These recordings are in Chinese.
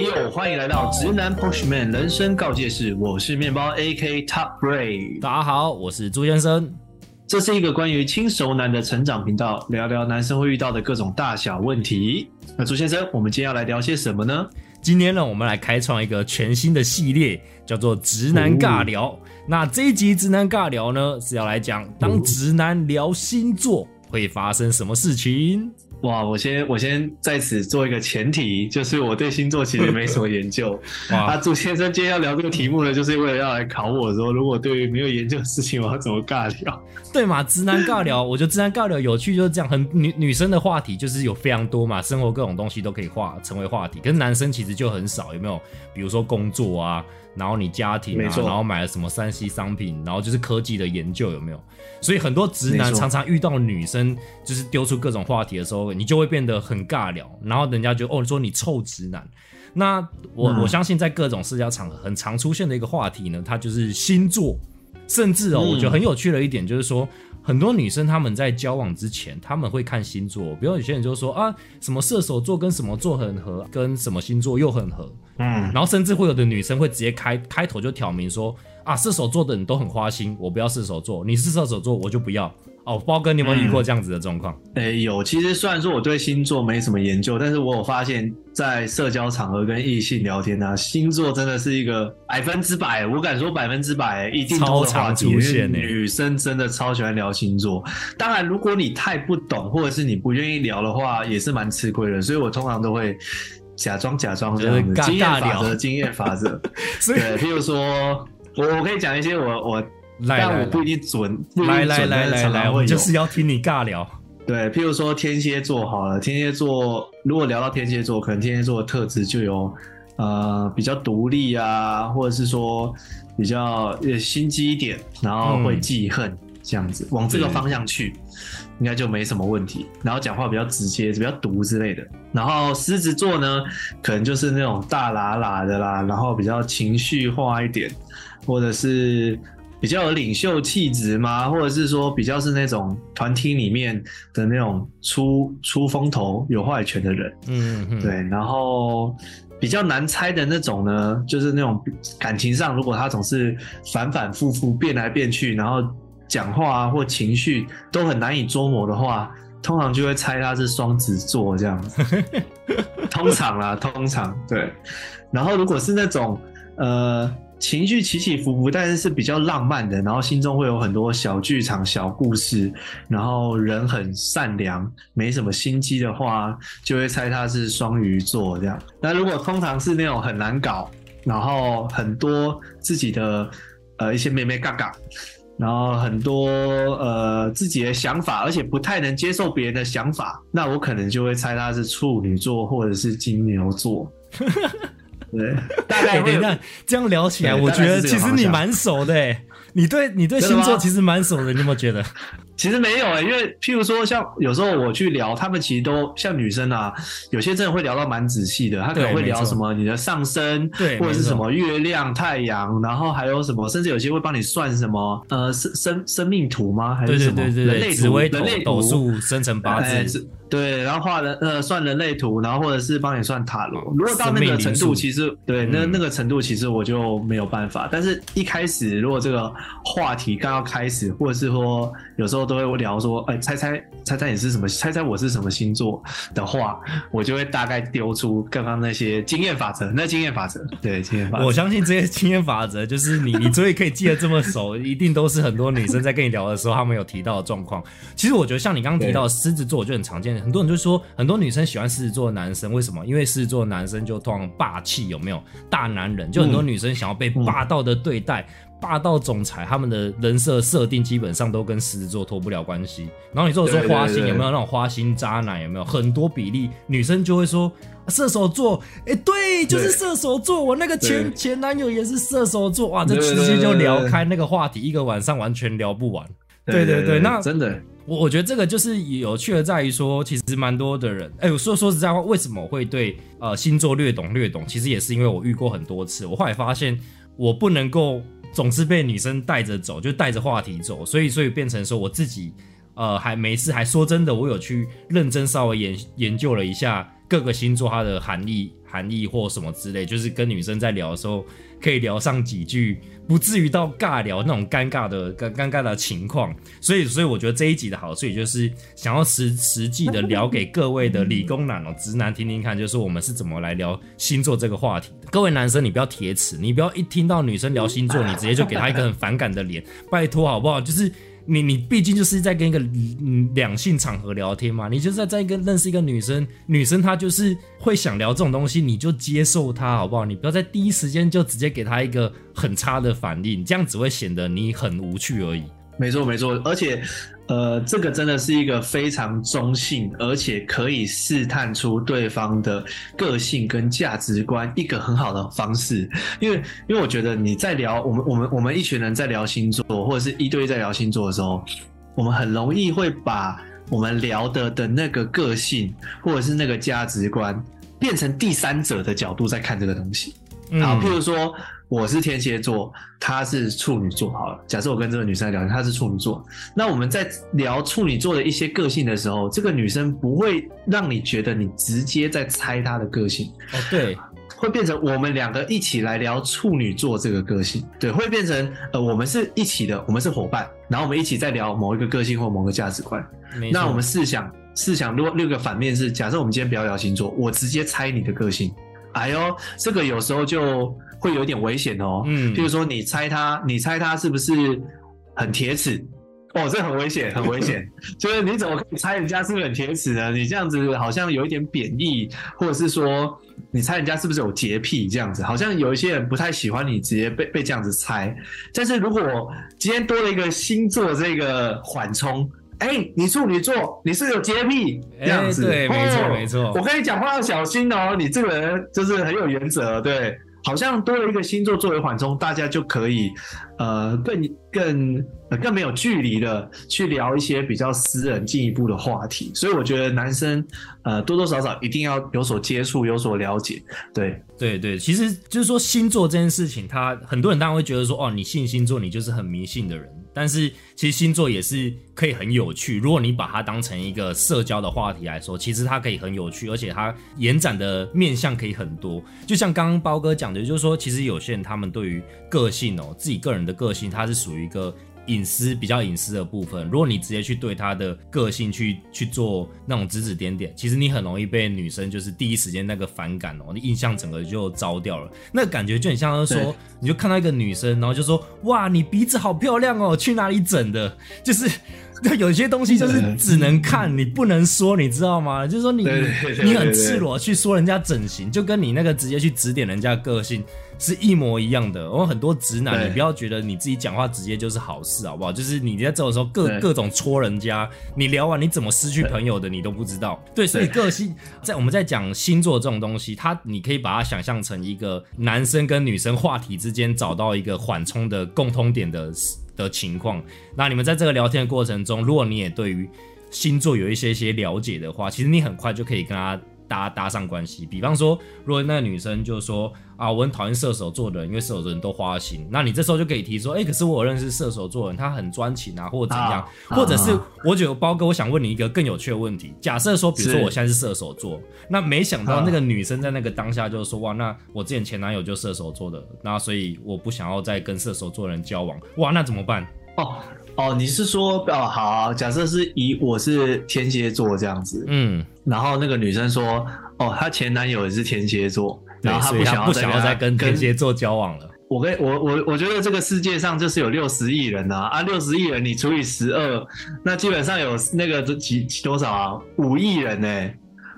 哟，欢迎来到直男 Pushman 人生告诫室，我是面包 AK Top Ray。大家好，我是朱先生。这是一个关于轻熟男的成长频道，聊聊男生会遇到的各种大小问题。那朱先生，我们今天要来聊些什么呢？今天呢，我们来开创一个全新的系列，叫做直男尬聊。那这一集直男尬聊呢，是要来讲当直男聊星座会发生什么事情。哇，我先我先在此做一个前提，就是我对星座其实没什么研究。啊，朱先生今天要聊这个题目呢，就是为了要来考我说，如果对于没有研究的事情，我要怎么尬聊？对嘛，直男尬聊，我觉得直男尬聊有趣就是这样，很女女生的话题就是有非常多嘛，生活各种东西都可以话成为话题，可是男生其实就很少，有没有？比如说工作啊。然后你家庭啊，然后买了什么三 C 商品，然后就是科技的研究有没有？所以很多直男常常遇到女生就是丢出各种话题的时候，你就会变得很尬聊，然后人家就哦说你臭直男。那我我相信在各种社交场合很常出现的一个话题呢，它就是星座，甚至哦，我觉得很有趣的一点就是说。很多女生她们在交往之前，他们会看星座，比如有些人就说啊，什么射手座跟什么座很合，跟什么星座又很合，嗯，然后甚至会有的女生会直接开开头就挑明说啊，射手座的人都很花心，我不要射手座，你是射手座我就不要。哦，包哥，你有没有遇过这样子的状况？哎，有。其实虽然说我对星座没什么研究，但是我有发现，在社交场合跟异性聊天啊，星座真的是一个百分之百，我敢说百分之百一定超常出现。女生真的超喜欢聊星座。当然，如果你太不懂，或者是你不愿意聊的话，也是蛮吃亏的。所以我通常都会假装假装这样子，经验法则，经验法则。对，譬如说，我我可以讲一些我我。但我不一定准，来来来来来，我就是要听你尬聊。对，譬如说天蝎座好了，天蝎座如果聊到天蝎座，可能天蝎座的特质就有呃比较独立啊，或者是说比较心机一点，然后会记恨这样子，往这个方向去，应该就没什么问题。然后讲话比较直接，比较毒之类的。然后狮子座呢，可能就是那种大喇喇的啦，然后比较情绪化一点，或者是。比较有领袖气质吗？或者是说比较是那种团体里面的那种出出风头、有话语权的人？嗯，对。然后比较难猜的那种呢，就是那种感情上，如果他总是反反复复变来变去，然后讲话啊或情绪都很难以捉摸的话，通常就会猜他是双子座这样子。通常啦，通常对。然后如果是那种呃。情绪起起伏伏，但是是比较浪漫的，然后心中会有很多小剧场、小故事，然后人很善良，没什么心机的话，就会猜他是双鱼座这样。那如果通常是那种很难搞，然后很多自己的呃一些妹妹嘎嘎，然后很多呃自己的想法，而且不太能接受别人的想法，那我可能就会猜他是处女座或者是金牛座。对，大概等一下这样聊起来，我觉得其实你蛮熟的哎，你对你对星座其实蛮熟的，你有没有觉得？其实没有哎，因为譬如说，像有时候我去聊，他们其实都像女生啊，有些真的会聊到蛮仔细的，他可能会聊什么你的上升，对，或者是什么月亮、太阳，然后还有什么，甚至有些会帮你算什么呃生生生命图吗？还是什么人类图？人类斗数生成八字。对，然后画人呃算人类图，然后或者是帮你算塔罗。如果到那个程度，其实对那那个程度，其实我就没有办法。但是一开始，如果这个话题刚要开始，或者是说有时候都会聊说，哎，猜猜猜猜你是什么，猜猜我是什么星座的话，我就会大概丢出刚刚那些经验法则。那经验法则，对经验法则，我相信这些经验法则就是你你所以可以记得这么熟，一定都是很多女生在跟你聊的时候，他们有提到的状况。其实我觉得像你刚刚提到的狮子座，我就很常见。很多人就说，很多女生喜欢狮子座的男生，为什么？因为狮子座的男生就通常霸气，有没有？大男人，就很多女生想要被霸道的对待，霸道总裁，他们的人设设定基本上都跟狮子座脱不了关系。然后你说说花心有没有那种花心渣男？有没有很多比例女生就会说射手座？哎，对，就是射手座。我那个前前男友也是射手座，哇，这直接就聊开那个话题，一个晚上完全聊不完。对对对，那真的。我我觉得这个就是有趣的，在于说，其实蛮多的人，哎，我说说实在话，为什么会对呃星座略懂略懂？其实也是因为我遇过很多次，我后来发现我不能够总是被女生带着走，就带着话题走，所以所以变成说我自己呃还没事还说真的，我有去认真稍微研研究了一下各个星座它的含义。含义或什么之类，就是跟女生在聊的时候可以聊上几句，不至于到尬聊那种尴尬的尴尴尬的情况。所以，所以我觉得这一集的好处，也就是想要实实际的聊给各位的理工男哦、直男听听看，就是我们是怎么来聊星座这个话题的。各位男生，你不要铁齿，你不要一听到女生聊星座，你直接就给她一个很反感的脸，拜托好不好？就是。你你毕竟就是在跟一个两性场合聊天嘛，你就是在在跟认识一个女生，女生她就是会想聊这种东西，你就接受她好不好？你不要在第一时间就直接给她一个很差的反应，这样只会显得你很无趣而已。没错，没错，而且，呃，这个真的是一个非常中性，而且可以试探出对方的个性跟价值观一个很好的方式。因为，因为我觉得你在聊我们我们我们一群人在聊星座，或者是一对一在聊星座的时候，我们很容易会把我们聊的的那个个性或者是那个价值观变成第三者的角度在看这个东西。好，譬如说。我是天蝎座，她是处女座。好了，假设我跟这个女生聊天，她是处女座，那我们在聊处女座的一些个性的时候，这个女生不会让你觉得你直接在猜她的个性哦，对，会变成我们两个一起来聊处女座这个个性，对，会变成呃，我们是一起的，我们是伙伴，然后我们一起在聊某一个个性或某个价值观。那我们试想，试想，如果六个反面是，假设我们今天不要聊星座，我直接猜你的个性，哎呦，这个有时候就。会有点危险哦，嗯，譬如说你猜他，你猜他是不是很铁齿？哦，这很危险，很危险。就是你怎么可以猜人家是不是很铁齿呢？你这样子好像有一点贬义，或者是说你猜人家是不是有洁癖这样子，好像有一些人不太喜欢你直接被被这样子猜。但是如果今天多了一个星座这个缓冲，哎，你处女座，你是有洁癖这样子，对，没错没错。我跟你讲话要小心哦，你这个人就是很有原则，对。好像多了一个星座作为缓冲，大家就可以，呃，更更更没有距离的去聊一些比较私人、进一步的话题。所以我觉得男生，呃，多多少少一定要有所接触、有所了解。对，对，对，其实就是说星座这件事情，他很多人当然会觉得说，哦，你信星座，你就是很迷信的人。但是其实星座也是可以很有趣，如果你把它当成一个社交的话题来说，其实它可以很有趣，而且它延展的面向可以很多。就像刚刚包哥讲的，就是说，其实有些人他们对于个性哦，自己个人的个性，它是属于一个。隐私比较隐私的部分，如果你直接去对他的个性去去做那种指指点点，其实你很容易被女生就是第一时间那个反感哦，你印象整个就糟掉了。那感觉就很像是说，你就看到一个女生，然后就说哇，你鼻子好漂亮哦，去哪里整的？就是。对，有些东西就是只能看，你不能说，你知道吗？就是说你你很赤裸去说人家整形，就跟你那个直接去指点人家个性是一模一样的。我很多直男，你不要觉得你自己讲话直接就是好事，好不好？就是你在这种时候各各种戳人家，你聊完你怎么失去朋友的，你都不知道。对，所以个性在我们在讲星座这种东西，它你可以把它想象成一个男生跟女生话题之间找到一个缓冲的共通点的。的情况，那你们在这个聊天的过程中，如果你也对于星座有一些些了解的话，其实你很快就可以跟他搭搭上关系。比方说，如果那个女生就说啊，我很讨厌射手座的人，因为射手座人都花心，那你这时候就可以提说，哎，可是我认识射手座人，他很专情啊，或者怎样，或者是我觉得包哥，我想问你一个更有趣的问题。假设说，比如说我现在是射手座，那没想到那个女生在那个当下就说，哇，那我之前前男友就射手座的，那所以我不想要再跟射手座人交往，哇，那怎么办？哦哦，你是说哦好，假设是以我是天蝎座这样子，嗯，然后那个女生说，哦，她前男友也是天蝎座，然后她不想不想要再跟天蝎座交往了。我跟我我我觉得这个世界上就是有六十亿人呐，啊，六十亿人你除以十二，那基本上有那个几多少啊？五亿人呢？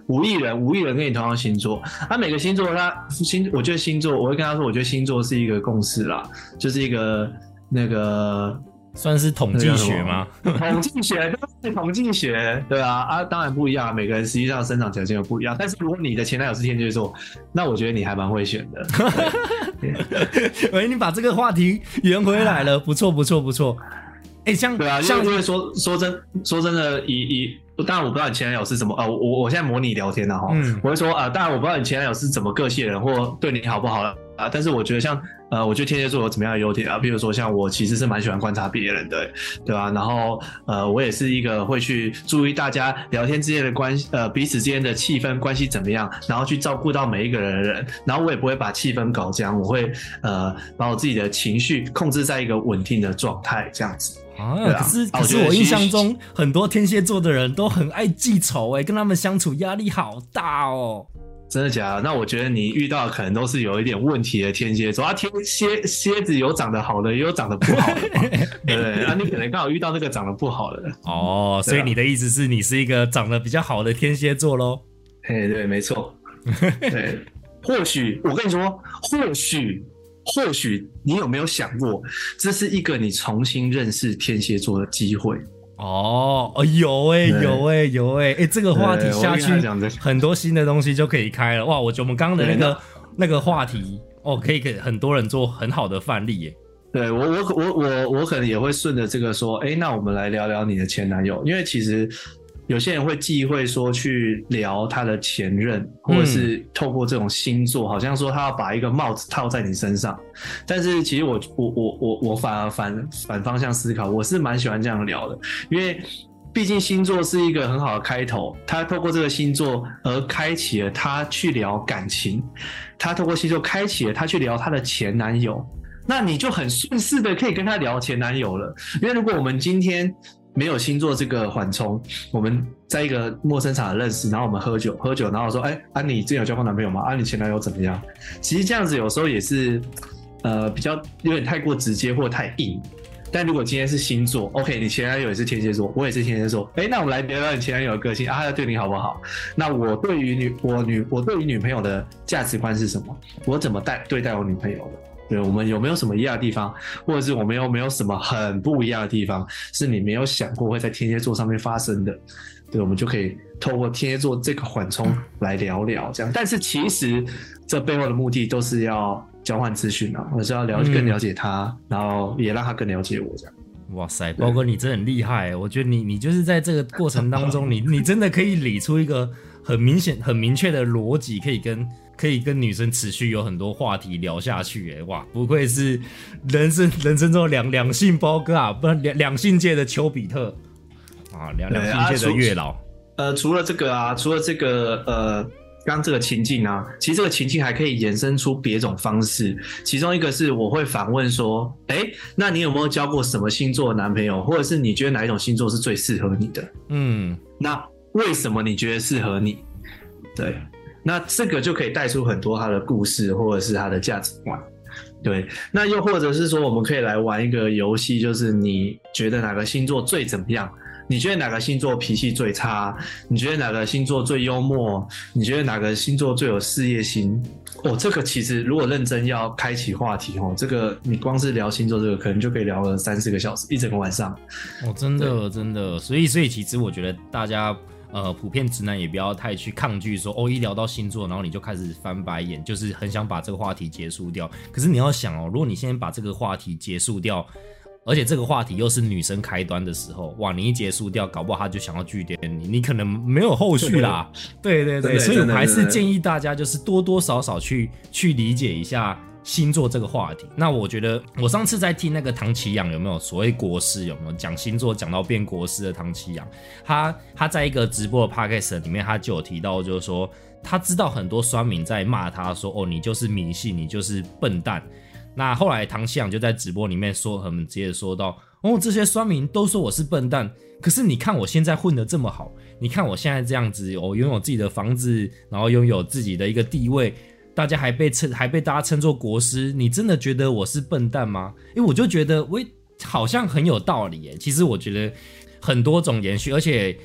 五亿人，五亿人跟你同样星座，他每个星座他星，我觉得星座，我会跟他说，我觉得星座是一个共识啦，就是一个那个。算是统计学吗？统计学都是统计学，对啊啊，当然不一样，每个人实际上生长条件又不一样。但是如果你的前男友是天蝎座，那我觉得你还蛮会选的。喂，你把这个话题圆回来了，不错不错不错。哎，像对啊，像因为说说真说真的，以以当然我不知道你前男友是什么呃，我我现在模拟聊天的哈，我会说啊，当然我不知道你前男友是怎么个性的人，或对你好不好。啊，但是我觉得像呃，我觉得天蝎座有怎么样的优点啊？比如说像我其实是蛮喜欢观察别人的，对吧？然后呃，我也是一个会去注意大家聊天之间的关系，呃，彼此之间的气氛关系怎么样，然后去照顾到每一个人的人，然后我也不会把气氛搞僵，我会呃把我自己的情绪控制在一个稳定的状态，这样子。啊，可是可是我印象中很多天蝎座的人都很爱记仇哎，跟他们相处压力好大哦。真的假的？那我觉得你遇到的可能都是有一点问题的天蝎座啊。天蝎蝎子有长得好的，也有长得不好的嘛，对不对？啊，你可能刚好遇到那个长得不好的。哦，所以你的意思是你是一个长得比较好的天蝎座喽？嘿，对，没错。对，或许我跟你说，或许，或许你有没有想过，这是一个你重新认识天蝎座的机会？哦，哦，有哎、对有哎、有哎、哎、这个话题下去很多新的东西就可以开了。哇，我觉得我们刚刚的那个那个话题，哦，可以给很多人做很好的范例耶。对我，我我我我可能也会顺着这个说，哎，那我们来聊聊你的前男友，因为其实有些人会忌讳说去聊他的前任，或者是透过这种星座，好像说他要把一个帽子套在你身上。但是其实我我我我我反而反反方向思考，我是蛮喜欢这样聊的，因为毕竟星座是一个很好的开头，他透过这个星座而开启了他去聊感情，他透过星座开启了他去聊他的前男友。那你就很顺势的可以跟他聊前男友了，因为如果我们今天没有星座这个缓冲，我们在一个陌生场认识，然后我们喝酒，喝酒，然后说，哎、啊，你之前有交过男朋友吗？啊，你前男友怎么样？其实这样子有时候也是，呃，比较有点太过直接或太硬。但如果今天是星座，OK，你前男友也是天蝎座，我也是天蝎座，哎、那我们来聊聊你前男友的个性啊，他对你好不好？那我对于女我女我对于女朋友的价值观是什么？我怎么待对待我女朋友的？对我们有没有什么一样的地方，或者是我们有没有什么很不一样的地方，是你没有想过会在天蝎座上面发生的？对，我们就可以透过天蝎座这个缓冲来聊聊这样。但是其实这背后的目的都是要交换资讯啊，我是要了嗯更了解他，然后也让他更了解我这样。哇塞，包哥你真的很厉害，我觉得你你就是在这个过程当中，你你真的可以理出一个很明显、很明确的逻辑，可以跟可以跟女生持续有很多话题聊下去。哎，哇，不愧是人生人生中两两性包哥啊，不两两性界的丘比特啊，两两性界的啊月老。呃，除了这个啊，除了这个呃，刚刚这个情境啊，其实这个情境还可以衍生出别种方式。其中一个是我会反问说，哎，那你有没有交过什么星座的男朋友，或者是你觉得哪一种星座是最适合你的？嗯，那为什么你觉得适合你？对，那这个就可以带出很多他的故事，或者是他的价值观。对，那又或者是说，我们可以来玩一个游戏，就是你觉得哪个星座最怎么样？你觉得哪个星座脾气最差？你觉得哪个星座最幽默？你觉得哪个星座最有事业心？哦，这个其实如果认真要开启话题哦，这个你光是聊星座这个，可能就可以聊了三四个小时，一整个晚上。哦，真的真的，所以所以其实我觉得大家呃普遍直男也不要太去抗拒说哦，一聊到星座，然后你就开始翻白眼，就是很想把这个话题结束掉。可是你要想哦，如果你现在把这个话题结束掉，而且这个话题又是女生开端的时候，哇，你一结束掉，搞不好她就想要据点你，你可能没有后续啦。对对对，所以我还是建议大家就是多多少少去去理解一下星座这个话题。那我觉得我上次在听那个唐奇阳有没有所谓国师有没有讲星座讲到变国师的唐奇阳，他他在一个直播的 podcast 里面他就有提到，就是说他知道很多酸民在骂他说哦你就是迷信，你就是笨蛋。那后来唐奇阳就在直播里面说，很直接说到，哦，这些酸民都说我是笨蛋，可是你看我现在混得这么好，你看我现在这样子，我、拥有自己的房子，然后拥有自己的一个地位，大家还被称还被大家称作国师，你真的觉得我是笨蛋吗？因为我就觉得，喂，好像很有道理耶。其实我觉得很多种延续，而且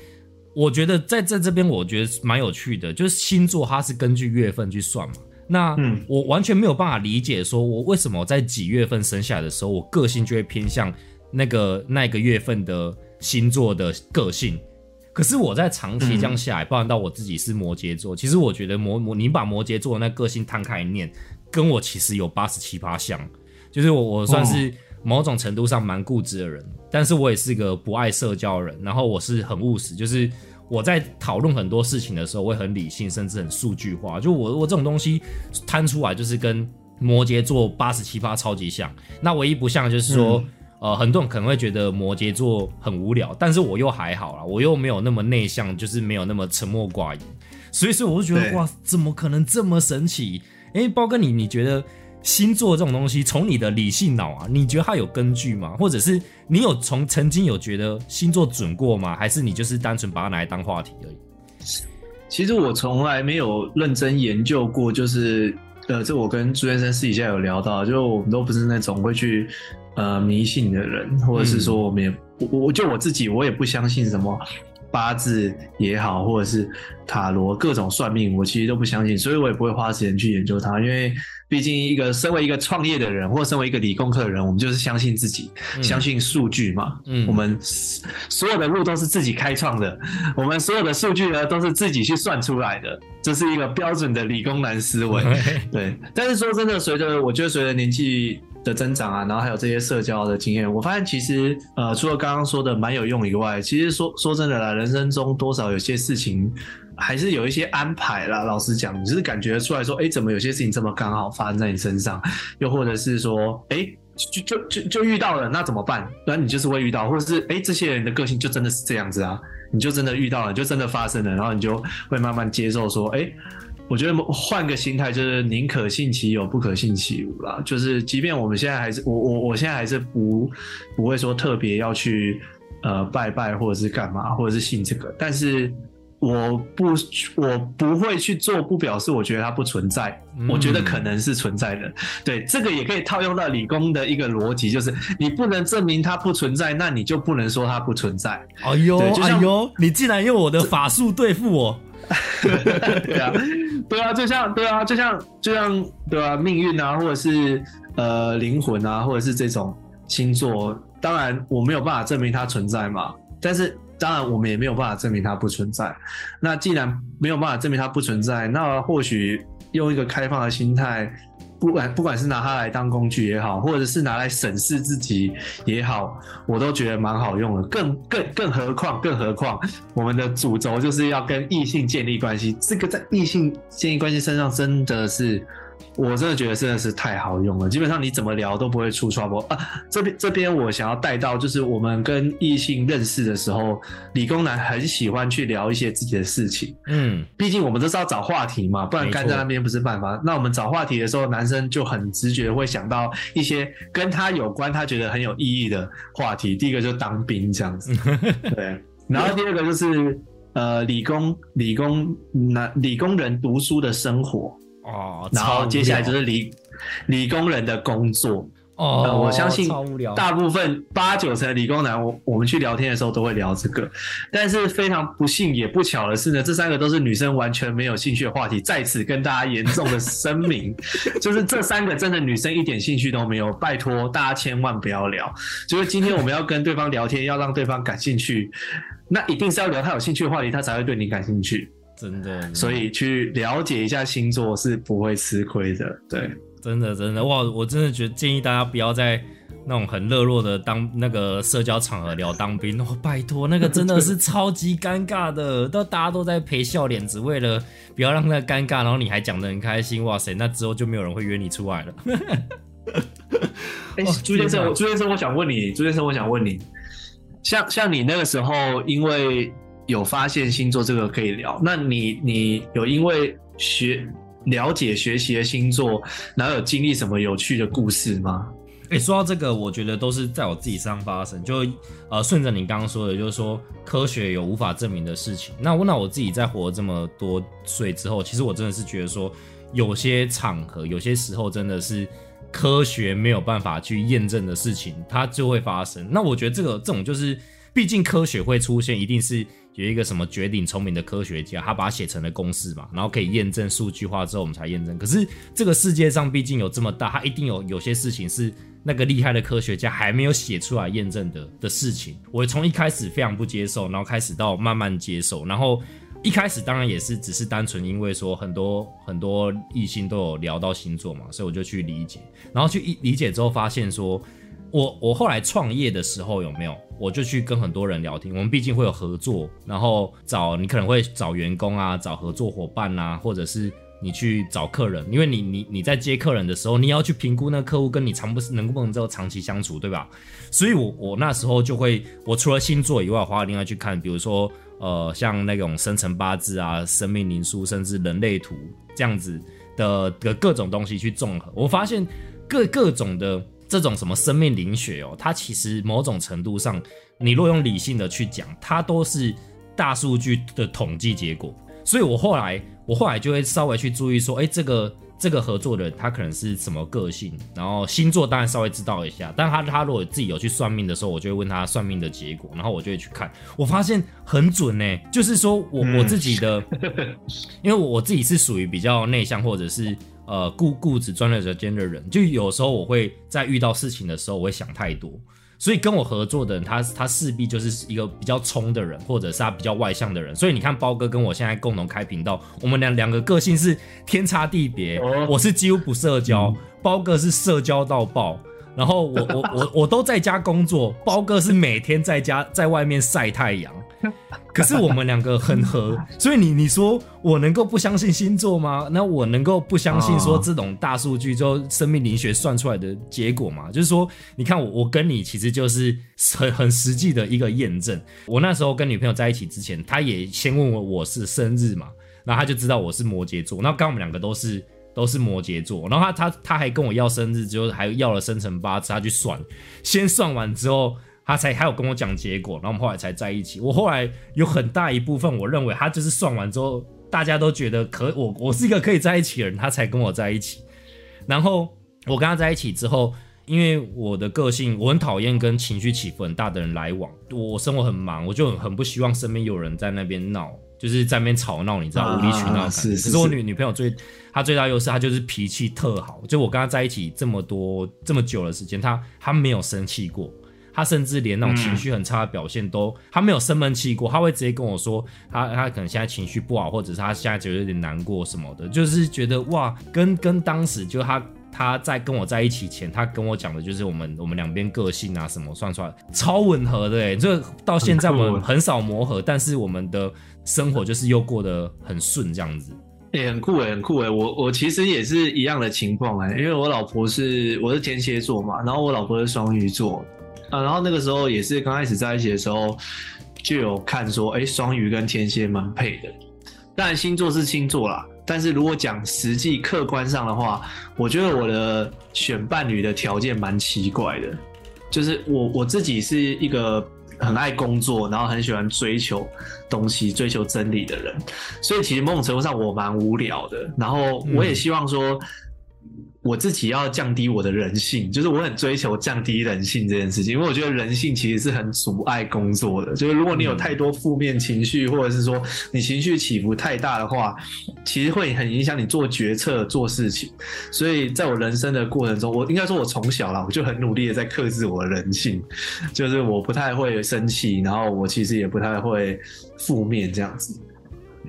我觉得在在这边，我觉得蛮有趣的，就是星座它是根据月份去算嘛。那嗯我完全没有办法理解，说我为什么在几月份生下来的时候，我个性就会偏向那个那个月份的星座的个性。可是我在长期这样下来，包含到我自己是摩羯座，其实我觉得摩摩你把摩羯座的那个性摊开来念，跟我其实有八十七八像，就是我我算是某种程度上蛮固执的人，但是我也是个不爱社交的人，然后我是很务实，就是我在讨论很多事情的时候，我会很理性，甚至很数据化。就我我这种东西摊出来，就是跟摩羯座八十七八超级像。那唯一不像就是说，呃，很多人可能会觉得摩羯座很无聊，但是我又还好啦，我又没有那么内向，就是没有那么沉默寡言。所以说，我就觉得哇，怎么可能这么神奇？哎，包哥你，你觉得星座这种东西，从你的理性脑啊，你觉得它有根据吗？或者是你有从曾经有觉得星座准过吗？还是你就是单纯把它拿来当话题而已？其实我从来没有认真研究过，就是呃，这我跟朱先生私底下有聊到，就我们都不是那种会去呃迷信的人，或者是说我们也我我就我自己我也不相信什么八字也好，或者是塔罗各种算命，我其实都不相信，所以我也不会花时间去研究它，因为毕竟一个身为一个创业的人，或身为一个理工科的人，我们就是相信自己，嗯。相信数据嘛，嗯。我们所有的路都是自己开创的，我们所有的数据呢都是自己去算出来的，这是一个标准的理工男思维。对，但是说真的，随着我觉得随着年纪的增长啊，然后还有这些社交的经验，我发现其实呃，除了刚刚说的蛮有用以外，其实说说真的啦，人生中多少有些事情还是有一些安排啦。老实讲，你是感觉出来说，哎，怎么有些事情这么刚好发生在你身上，又或者是说，哎。就就就就遇到了，那怎么办？那你就是会遇到，或者是哎，这些人的个性就真的是这样子啊，你就真的遇到了，就真的发生了，然后你就会慢慢接受说，哎，我觉得换个心态，就是宁可信其有，不可信其无啦。就是即便我们现在还是我我我现在还是不不会说特别要去呃拜拜或者是干嘛，或者是信这个，但是我不我不会去做，不表示我觉得它不存在，嗯我觉得可能是存在的。对，这个也可以套用到理工的一个逻辑，就是你不能证明它不存在，那你就不能说它不存在。哎呦哎呦，你竟然用我的法术对付我！对啊，对啊，就像对啊，就像就像对啊，命运啊，或者是呃灵魂啊，或者是这种星座，当然我没有办法证明它存在嘛，但是当然我们也没有办法证明它不存在。那既然没有办法证明它不存在，那或许用一个开放的心态。不管不管是拿它来当工具也好，或者是拿来审视自己也好，我都觉得蛮好用的。更更更何况更何况，我们的主轴就是要跟异性建立关系，这个在异性建立关系身上真的是，我真的觉得真的是太好用了。基本上你怎么聊都不会出 trouble 啊。这边这边我想要带到，就是我们跟异性认识的时候，理工男很喜欢去聊一些自己的事情。嗯，毕竟我们都是要找话题嘛，不然干在那边不是办法。那我们找话题的时候，男生就很直觉会想到一些跟他有关、他觉得很有意义的话题。第一个就是当兵这样子，对。然后第二个就是呃，理工理工男理工人读书的生活，哦，然后接下来就是是理理工人的工作。哦、呃我相信。大部分八九成的理工男，我我们去聊天的时候都会聊这个，但是非常不幸也不巧的是呢，这三个都是女生完全没有兴趣的话题。在此跟大家严重的声明，就是这三个真的女生一点兴趣都没有，拜托大家千万不要聊。就是今天我们要跟对方聊天，要让对方感兴趣，那一定是要聊他有兴趣的话题，他才会对你感兴趣。真的，所以去了解一下星座是不会吃亏的，对。真的真的哇，我真的觉得建议大家不要在那种很热络的当那个社交场合聊当兵 哦，拜托，那个真的是超级尴尬的，都大家都在陪笑脸，只为了不要让那个尴尬，然后你还讲得很开心，哇塞，那之后就没有人会约你出来了。朱先生，我朱先生，我想问你，朱先生，我想问你，像像你那个时候，因为有发现星座这个可以聊，那你你有因为学了解学习的星座，然后有经历什么有趣的故事吗？哎、说到这个，我觉得都是在我自己身上发生。就呃，顺着你刚刚说的，就是说科学有无法证明的事情。那我那我自己在活这么多岁之后，其实我真的是觉得说，有些场合，有些时候真的是科学没有办法去验证的事情，它就会发生。那我觉得这个这种就是，毕竟科学会出现，一定是有一个什么绝顶聪明的科学家，他把它写成了公式嘛，然后可以验证数据化之后，我们才验证。可是这个世界上毕竟有这么大，它一定有有些事情是那个厉害的科学家还没有写出来验证的的事情。我从一开始非常不接受，然后开始到慢慢接受，然后一开始当然也是只是单纯因为说很多很多异性都有聊到星座嘛，所以我就去理解，然后去一理解之后发现说。我我后来创业的时候有没有，我就去跟很多人聊天。我们毕竟会有合作，然后找你可能会找员工啊，找合作伙伴啊，或者是你去找客人，因为你你你在接客人的时候，你要去评估那个客户跟你长不能不能够长期相处，对吧？所以我我那时候就会，我除了星座以外，我还另外去看，比如说呃，像那种生辰八字啊、生命灵数，甚至人类图这样子的的各种东西去综合，我发现各各种的这种什么生命灵学哦，它其实某种程度上，你若用理性的去讲，它都是大数据的统计结果。所以我后来，我后来就会稍微去注意说，哎，这个这个合作的人他可能是什么个性，然后星座当然稍微知道一下。但他他如果自己有去算命的时候，我就会问他算命的结果，然后我就会去看，我发现很准呢。就是说我我自己的，因为我自己是属于比较内向或者是呃固固执专业间的人，就有时候我会在遇到事情的时候，我会想太多。所以跟我合作的人，他他势必就是一个比较冲的人，或者是他比较外向的人。所以你看，包哥跟我现在共同开频道，我们两两个个性是天差地别。我是几乎不社交，包哥是社交到爆。然后我我我我都在家工作，包哥是每天在家在外面晒太阳。可是我们两个很合，所以你你说我能够不相信星座吗？那我能够不相信说这种大数据就生命灵学算出来的结果吗？就是说，你看我我跟你其实就是很很实际的一个验证。我那时候跟女朋友在一起之前，她也先问我我是生日嘛，然后她就知道我是摩羯座。那刚我们两个都是都是摩羯座，然后她她她还跟我要生日，之后还要了生辰八字，他去算，先算完之后。他才还有跟我讲结果，然后我们后来才在一起。我后来有很大一部分，我认为他就是算完之后，大家都觉得可我我是一个可以在一起的人，他才跟我在一起。然后我跟他在一起之后，因为我的个性，我很讨厌跟情绪起伏很大的人来往。我生活很忙，我就很不希望身边有人在那边闹，就是在那边吵闹，你知道无理取闹感觉。可是我女女朋友最她最大优势，她就是脾气特好。就我跟她在一起这么多这么久的时间，她她没有生气过。他甚至连那种情绪很差的表现都，他没有生闷气过，他会直接跟我说，他他可能现在情绪不好，或者是他现在觉得有点难过什么的，就是觉得哇，跟跟当时就他他在跟我在一起前，他跟我讲的就是我们我们两边个性啊什么算出来超吻合的哎，这到现在我们很少磨合，但是我们的生活就是又过得很顺这样子，哎，很酷哎，很酷哎，我我其实也是一样的情况哎，因为我老婆是我是天蝎座嘛，然后我老婆是双鱼座。啊，然后那个时候也是刚开始在一起的时候，就有看说，哎，双鱼跟天蝎蛮配的。当然星座是星座啦，但是如果讲实际客观上的话，我觉得我的选伴侣的条件蛮奇怪的。就是我我自己是一个很爱工作，然后很喜欢追求东西、追求真理的人，所以其实某种程度上我蛮无聊的。然后我也希望说。我自己要降低我的人性，就是我很追求降低人性这件事情，因为我觉得人性其实是很阻碍工作的。就是如果你有太多负面情绪，或者是说你情绪起伏太大的话，其实会很影响你做决策、做事情。所以在我人生的过程中，我应该说，我从小啦，我就很努力的在克制我的人性，就是我不太会生气，然后我其实也不太会负面这样子。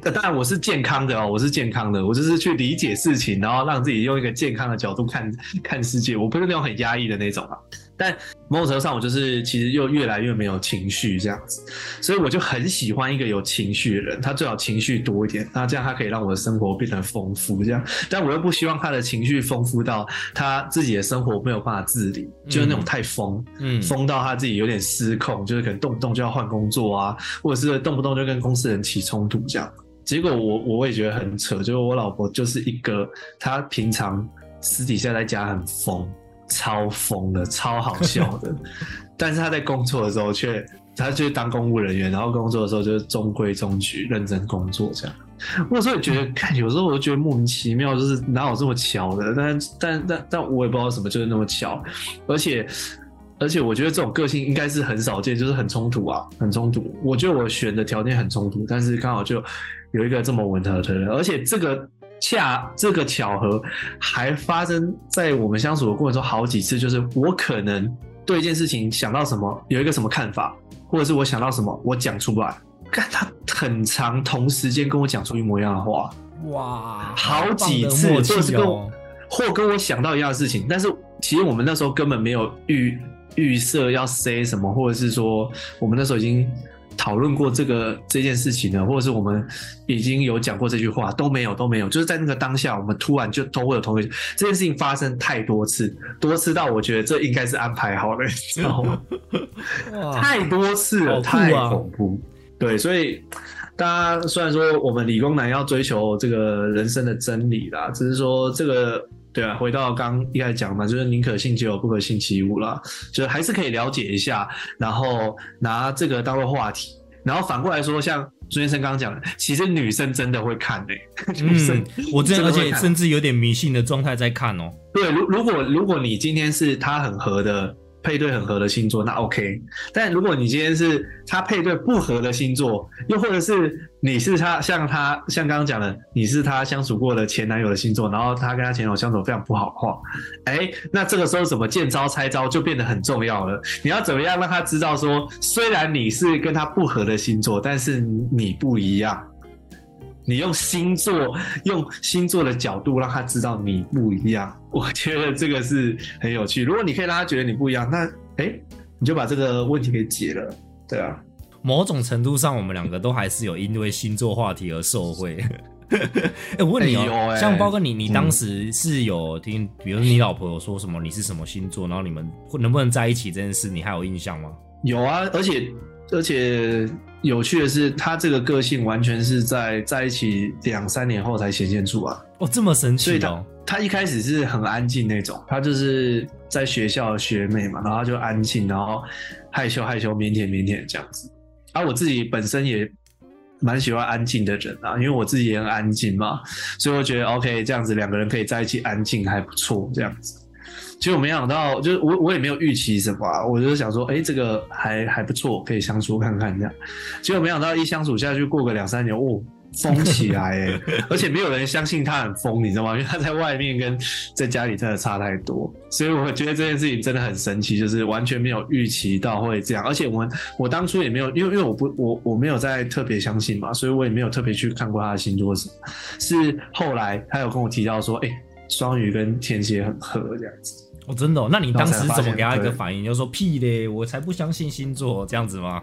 当然我是健康的哦，我是健康的，我就是去理解事情，然后让自己用一个健康的角度看看世界。我不是那种很压抑的那种啊。但某种程度上，我就是其实又越来越没有情绪这样子，所以我就很喜欢一个有情绪的人，他最好情绪多一点，那这样他可以让我的生活变得丰富这样。但我又不希望他的情绪丰富到他自己的生活没有办法自理，就是那种太疯，嗯，疯到他自己有点失控，就是可能动不动就要换工作啊，或者是动不动就跟公司人起冲突这样。结果我我也觉得很扯，就是我老婆就是一个，她平常私底下在家很疯，超疯的，超好笑的，但是她在工作的时候却，她就当公务人员，然后工作的时候就是中规中矩，认真工作这样。我有时候觉得，看有时候我就觉得莫名其妙，就是哪有这么巧的？但但但但我也不知道什么就是那么巧，而且而且我觉得这种个性应该是很少见，就是很冲突啊，很冲突。我觉得我选的条件很冲突，但是刚好就。有一个这么吻合的人，而且这个恰这个巧合还发生在我们相处的过程中好几次。就是我可能对一件事情想到什么，有一个什么看法，或者是我想到什么，我讲出来，看他很长同时间跟我讲出一模一样的话，哇，好几次，或者是跟或跟我想到一样的事情，但是其实我们那时候根本没有预预设要 say 什么，或者是说我们那时候已经。讨论过这个这件事情了？或者是我们已经有讲过这句话都没有都没有，就是在那个当下，我们突然就都会有同学，这件事情发生太多次，多次到我觉得这应该是安排好了，你知道吗？太多次了，太恐怖。对，所以大家虽然说我们理工男要追求这个人生的真理啦，只是说这个。对啊，回到刚一开始讲嘛，就是宁可信其有，不可信其无啦，就是还是可以了解一下，然后拿这个当做话题，然后反过来说，像朱先生刚刚讲的，其实女生真的会看诶，女生，我这而且甚至有点迷信的状态在看哦。对，如如果如果你今天是他很合的。配对很合的星座那 OK，但如果你今天是他配对不合的星座，又或者是你是他像他像刚刚讲的，你是他相处过的前男友的星座，然后他跟他前男友相处非常不好的话，哎，那这个时候怎么见招拆招就变得很重要了。你要怎么样让他知道说，虽然你是跟他不合的星座，但是你不一样。你用星座，用星座的角度让他知道你不一样，我觉得这个是很有趣。如果你可以让他觉得你不一样，那哎，你就把这个问题给解了，对啊。某种程度上，我们两个都还是有因为星座话题而受惠。哎，我问你哦，像包哥你，你当时是有听，比如你老婆有说什么，你是什么星座，然后你们能不能在一起这件事，你还有印象吗？有啊，而且。而且有趣的是，他这个个性完全是在在一起两三年后才显现出啊！哦，这么神奇哦！他一开始是很安静那种，他就是在学校学妹嘛，然后就安静，然后害羞害羞、腼腆腼腆这样子。而我自己本身也蛮喜欢安静的人啊，因为我自己也很安静嘛，所以我觉得 OK，这样子两个人可以在一起安静还不错，这样子。其实我没想到，就是我我也没有预期什么，我就是想说，哎，这个还还不错，可以相处看看这样。结果没想到一相处下去，过个两三年，哦，疯起来哎！而且没有人相信他很疯，你知道吗？因为他在外面跟在家里真的差太多。所以我觉得这件事情真的很神奇，就是完全没有预期到会这样。而且我我当初也没有，因为因为我不我我没有在特别相信嘛，所以我也没有特别去看过他的星座什么。是后来他有跟我提到说，哎，双鱼跟天蝎很合这样子。哦，真的？那你当时怎么给他一个反应？就说屁嘞，我才不相信星座这样子吗？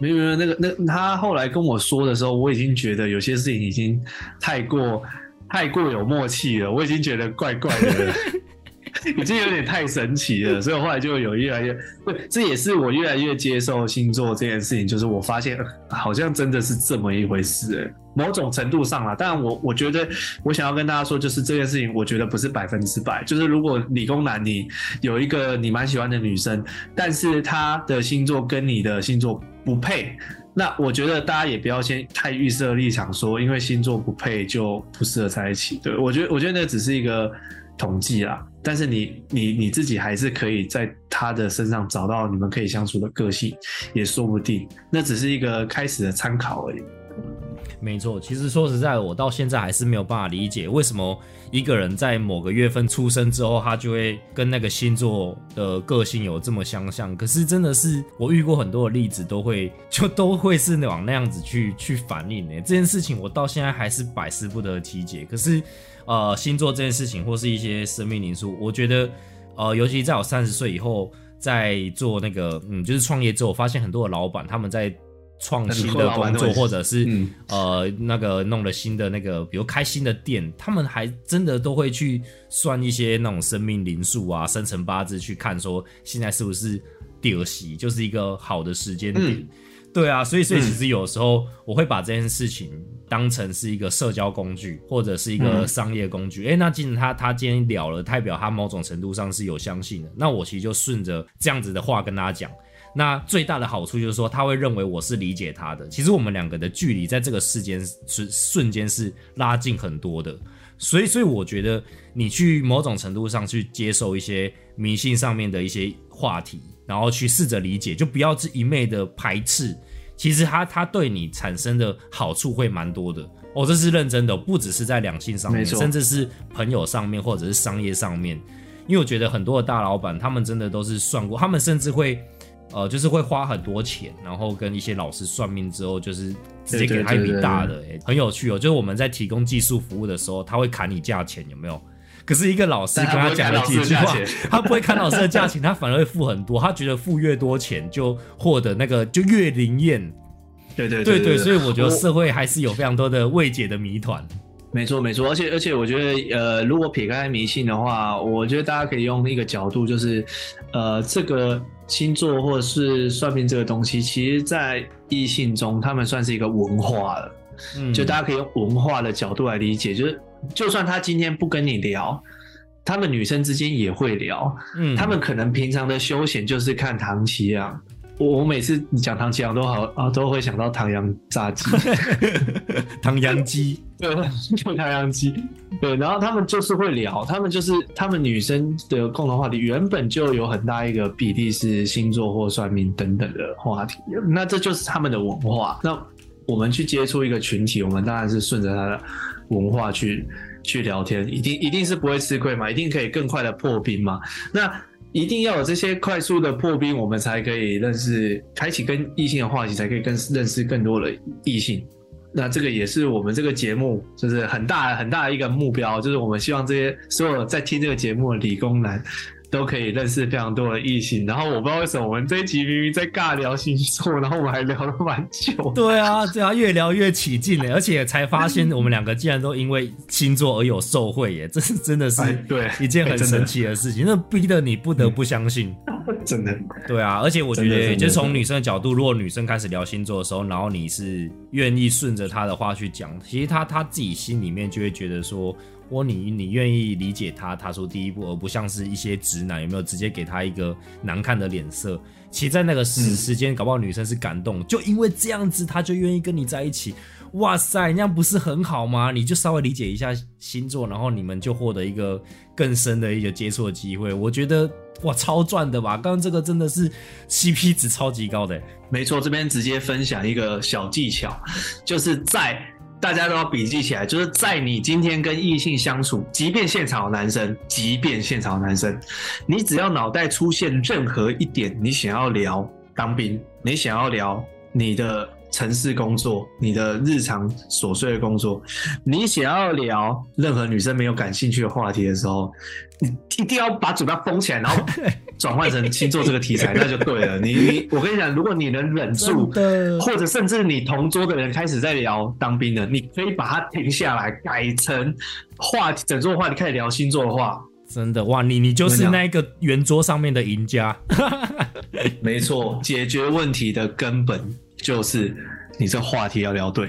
没有没有，那个那他后来跟我说的时候，我已经觉得有些事情已经太过太过有默契了，我已经觉得怪怪的。已经有点太神奇了，所以我后来就有越来越，这也是我越来越接受星座这件事情，就是我发现好像真的是这么一回事，哎，某种程度上啦，但我我觉得我想要跟大家说，就是这件事情，我觉得不是百分之百，就是如果理工男你有一个你蛮喜欢的女生，但是她的星座跟你的星座不配，那我觉得大家也不要先太预设立场，说因为星座不配就不适合在一起，对我觉得我觉得那只是一个。统计啦，但是你你你自己还是可以在他的身上找到你们可以相处的个性，也说不定。那只是一个开始的参考而已。没错，其实说实在，我到现在还是没有办法理解，为什么一个人在某个月份出生之后，他就会跟那个星座的个性有这么相像。可是真的是我遇过很多的例子，都会就 都会是往那样子去去反应呢。这件事情我到现在还是百思不得其解。可是。呃，星座这件事情，或是一些生命灵数，我觉得，呃，尤其在我三十岁以后，在做那个，嗯，就是创业之后，发现很多的老板他们在创新的工作，或者是呃那个弄了新的那个，比如开新的店，他们还真的都会去算一些那种生命灵数啊、生辰八字去看，说现在是不是第二喜，就是一个好的时间点。对啊，所以所以其实有时候我会把这件事情当成是一个社交工具，或者是一个商业工具。哎，那既然他他今天聊了，代表他某种程度上是有相信的，那我其实就顺着这样子的话跟大家讲。那最大的好处就是说，他会认为我是理解他的。其实我们两个的距离在这个世间是瞬间是拉近很多的。所以所以我觉得你去某种程度上去接受一些迷信上面的一些话题，然后去试着理解，就不要是一昧的排斥。其实他他对你产生的好处会蛮多的哦，这是认真的，不只是在两性上面，甚至是朋友上面或者是商业上面。因为我觉得很多的大老板，他们真的都是算过，他们甚至会呃，就是会花很多钱，然后跟一些老师算命之后，就是直接给他一笔大的，很有趣哦。就是我们在提供技术服务的时候，他会砍你价钱，有没有？可是一个老师跟他讲了几句话，他不会看老师的价钱，他反而会付很多。他觉得付越多钱就获得那个就越灵验。对对对对所以我觉得社会还是有非常多的未解的谜团。没错，没错，而且而且，我觉得，呃，如果撇开迷信的话，我觉得大家可以用一个角度，就是，呃，这个星座或者是算命这个东西，其实，在异性中，他们算是一个文化了，嗯，就大家可以用文化的角度来理解，就是，就算他今天不跟你聊，他们女生之间也会聊，嗯，他们可能平常的休闲就是看唐奇阳。我我每次讲唐奇阳都好啊，都会想到唐阳炸鸡。唐阳鸡，对，就唐阳鸡，对，然后他们就是会聊，他们就是他们女生的共同话题，原本就有很大一个比例是星座或算命等等的话题，那这就是他们的文化。那我们去接触一个群体，我们当然是顺着他的文化去去聊天，一定一定是不会吃亏嘛，一定可以更快的破冰嘛。那一定要有这些快速的破冰，我们才可以认识，开启跟异性的话题，才可以更认识更多的异性。那这个也是我们这个节目就是很大很大的一个目标，就是我们希望这些所有在听这个节目的理工男都可以认识非常多的异性。然后我不知道为什么我们这一集明明在尬聊星座，然后我们还聊了蛮久。对啊，对啊，越聊越起劲了，而且才发现 我们两个竟然都因为星座而有受贿耶，这是真的是哎对一件很神奇的事情，那逼得你不得不相信。真的，对啊，而且我觉得，就是从女生的角度，如果女生开始聊星座的时候，然后你是愿意顺着她的话去讲，其实她她自己心里面就会觉得说，我你你愿意理解他，踏出第一步，而不像是一些直男有没有直接给他一个难看的脸色。其实，在那个时嗯时间，搞不好女生是感动，就因为这样子，她就愿意跟你在一起。哇塞，那样不是很好吗？你就稍微理解一下星座，然后你们就获得一个更深的一个接触的机会。我觉得哇，超赚的吧！刚刚这个真的是 CP 值超级高的。没错，这边直接分享一个小技巧，就是在大家都要笔记起来，就是在你今天跟异性相处，即便现场有男生，即便现场有男生，你只要脑袋出现任何一点你想要聊当兵，你想要聊你的城市工作，你的日常琐碎的工作，你想要聊任何女生没有感兴趣的话题的时候，你一定要把嘴巴封起来，然后 转换成星座这个题材，那就对了。你你，我跟你讲，如果你能忍住，真的或者甚至你同桌的人开始在聊当兵的，你可以把它停下来，改成话题，整座话题开始聊星座的话，真的哇，你你就是那个圆桌上面的赢家。没错，解决问题的根本就是你这话题要聊对。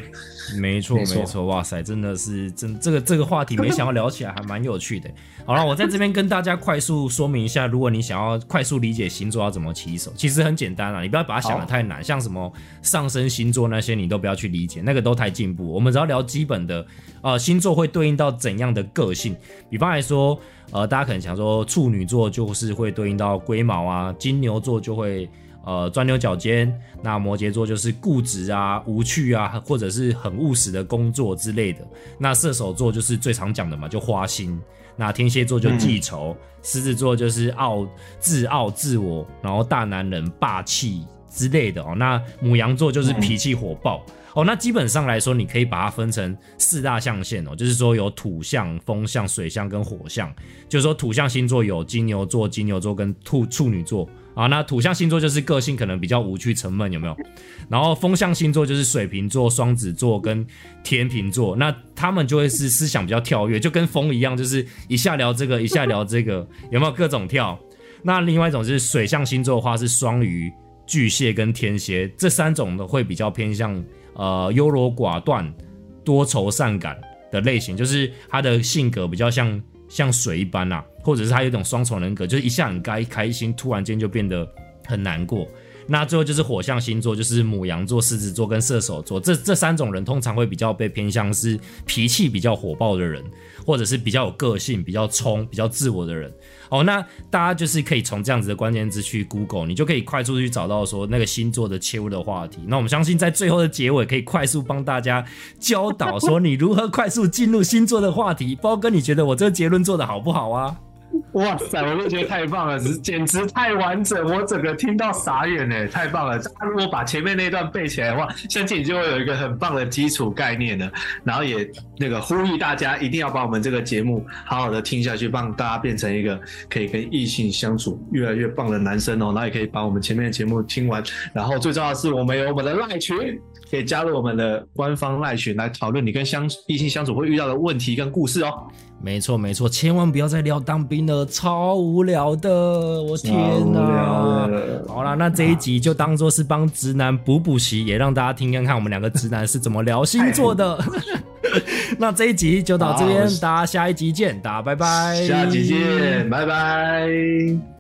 没错，没错，哇塞，真的是真这个这个话题，没想到聊起来还蛮有趣的。好了，我在这边跟大家快速说明一下，如果你想要快速理解星座要怎么起手，其实很简单啊，你不要把它想的太难，像什么上升星座那些，你都不要去理解，那个都太进步。我们只要聊基本的，呃，星座会对应到怎样的个性，比方来说，呃，大家可能想说处女座就是会对应到龟毛啊，金牛座就会。呃，钻牛角尖，那摩羯座就是固执啊、无趣啊，或者是很务实的工作之类的。那射手座就是最常讲的嘛，就花心。那天蝎座就记仇，狮、子座就是傲、自傲、自我，然后大男人、霸气之类的哦。那母羊座就是脾气火爆。哦，那基本上来说，你可以把它分成四大象限哦，就是说有土象、风象、水象跟火象。就是说土象星座有金牛座、金牛座跟处处女座啊。那土象星座就是个性可能比较无趣、沉闷，有没有？然后风象星座就是水瓶座、双子座跟天秤座，那他们就会是思想比较跳跃，就跟风一样，就是一下聊这个，一下聊这个，有没有各种跳？那另外一种就是水象星座的话是双鱼、巨蟹跟天蝎，这三种的会比较偏向呃优柔寡断、多愁善感的类型，就是他的性格比较像像水一般啊，或者是他有一种双重人格，就是一下很该开心，突然间就变得很难过。那最后就是火象星座，就是母羊座、狮子座跟射手座，这这三种人通常会比较被偏向是脾气比较火爆的人，或者是比较有个性、比较冲、比较自我的人。哦，那大家就是可以从这样子的关键字去 Google，你就可以快速去找到说那个星座的切入的话题。那我们相信在最后的结尾可以快速帮大家教导说你如何快速进入星座的话题。包哥，你觉得我这个结论做的好不好啊？哇塞，我都觉得太棒了，只 简直太完整，我整个听到傻眼呢，太棒了！大家如果把前面那段背起来的话，相信你就会有一个很棒的基础概念了。然后也那个呼吁大家一定要把我们这个节目好好的听下去，帮大家变成一个可以跟异性相处越来越棒的男生哦。然后也可以把我们前面的节目听完，然后最重要的是我们有我们的赖群，可以加入我们的官方赖群来讨论你跟相异性相处会遇到的问题跟故事哦。没错没错，千万不要再聊当兵了，超无聊的，我天哪！好啦，那这一集就当做是帮直男补补习，也让大家听看看我们两个直男是怎么聊星座的。那这一集就到这边，大家下一集见，大家拜拜，下集见，拜拜。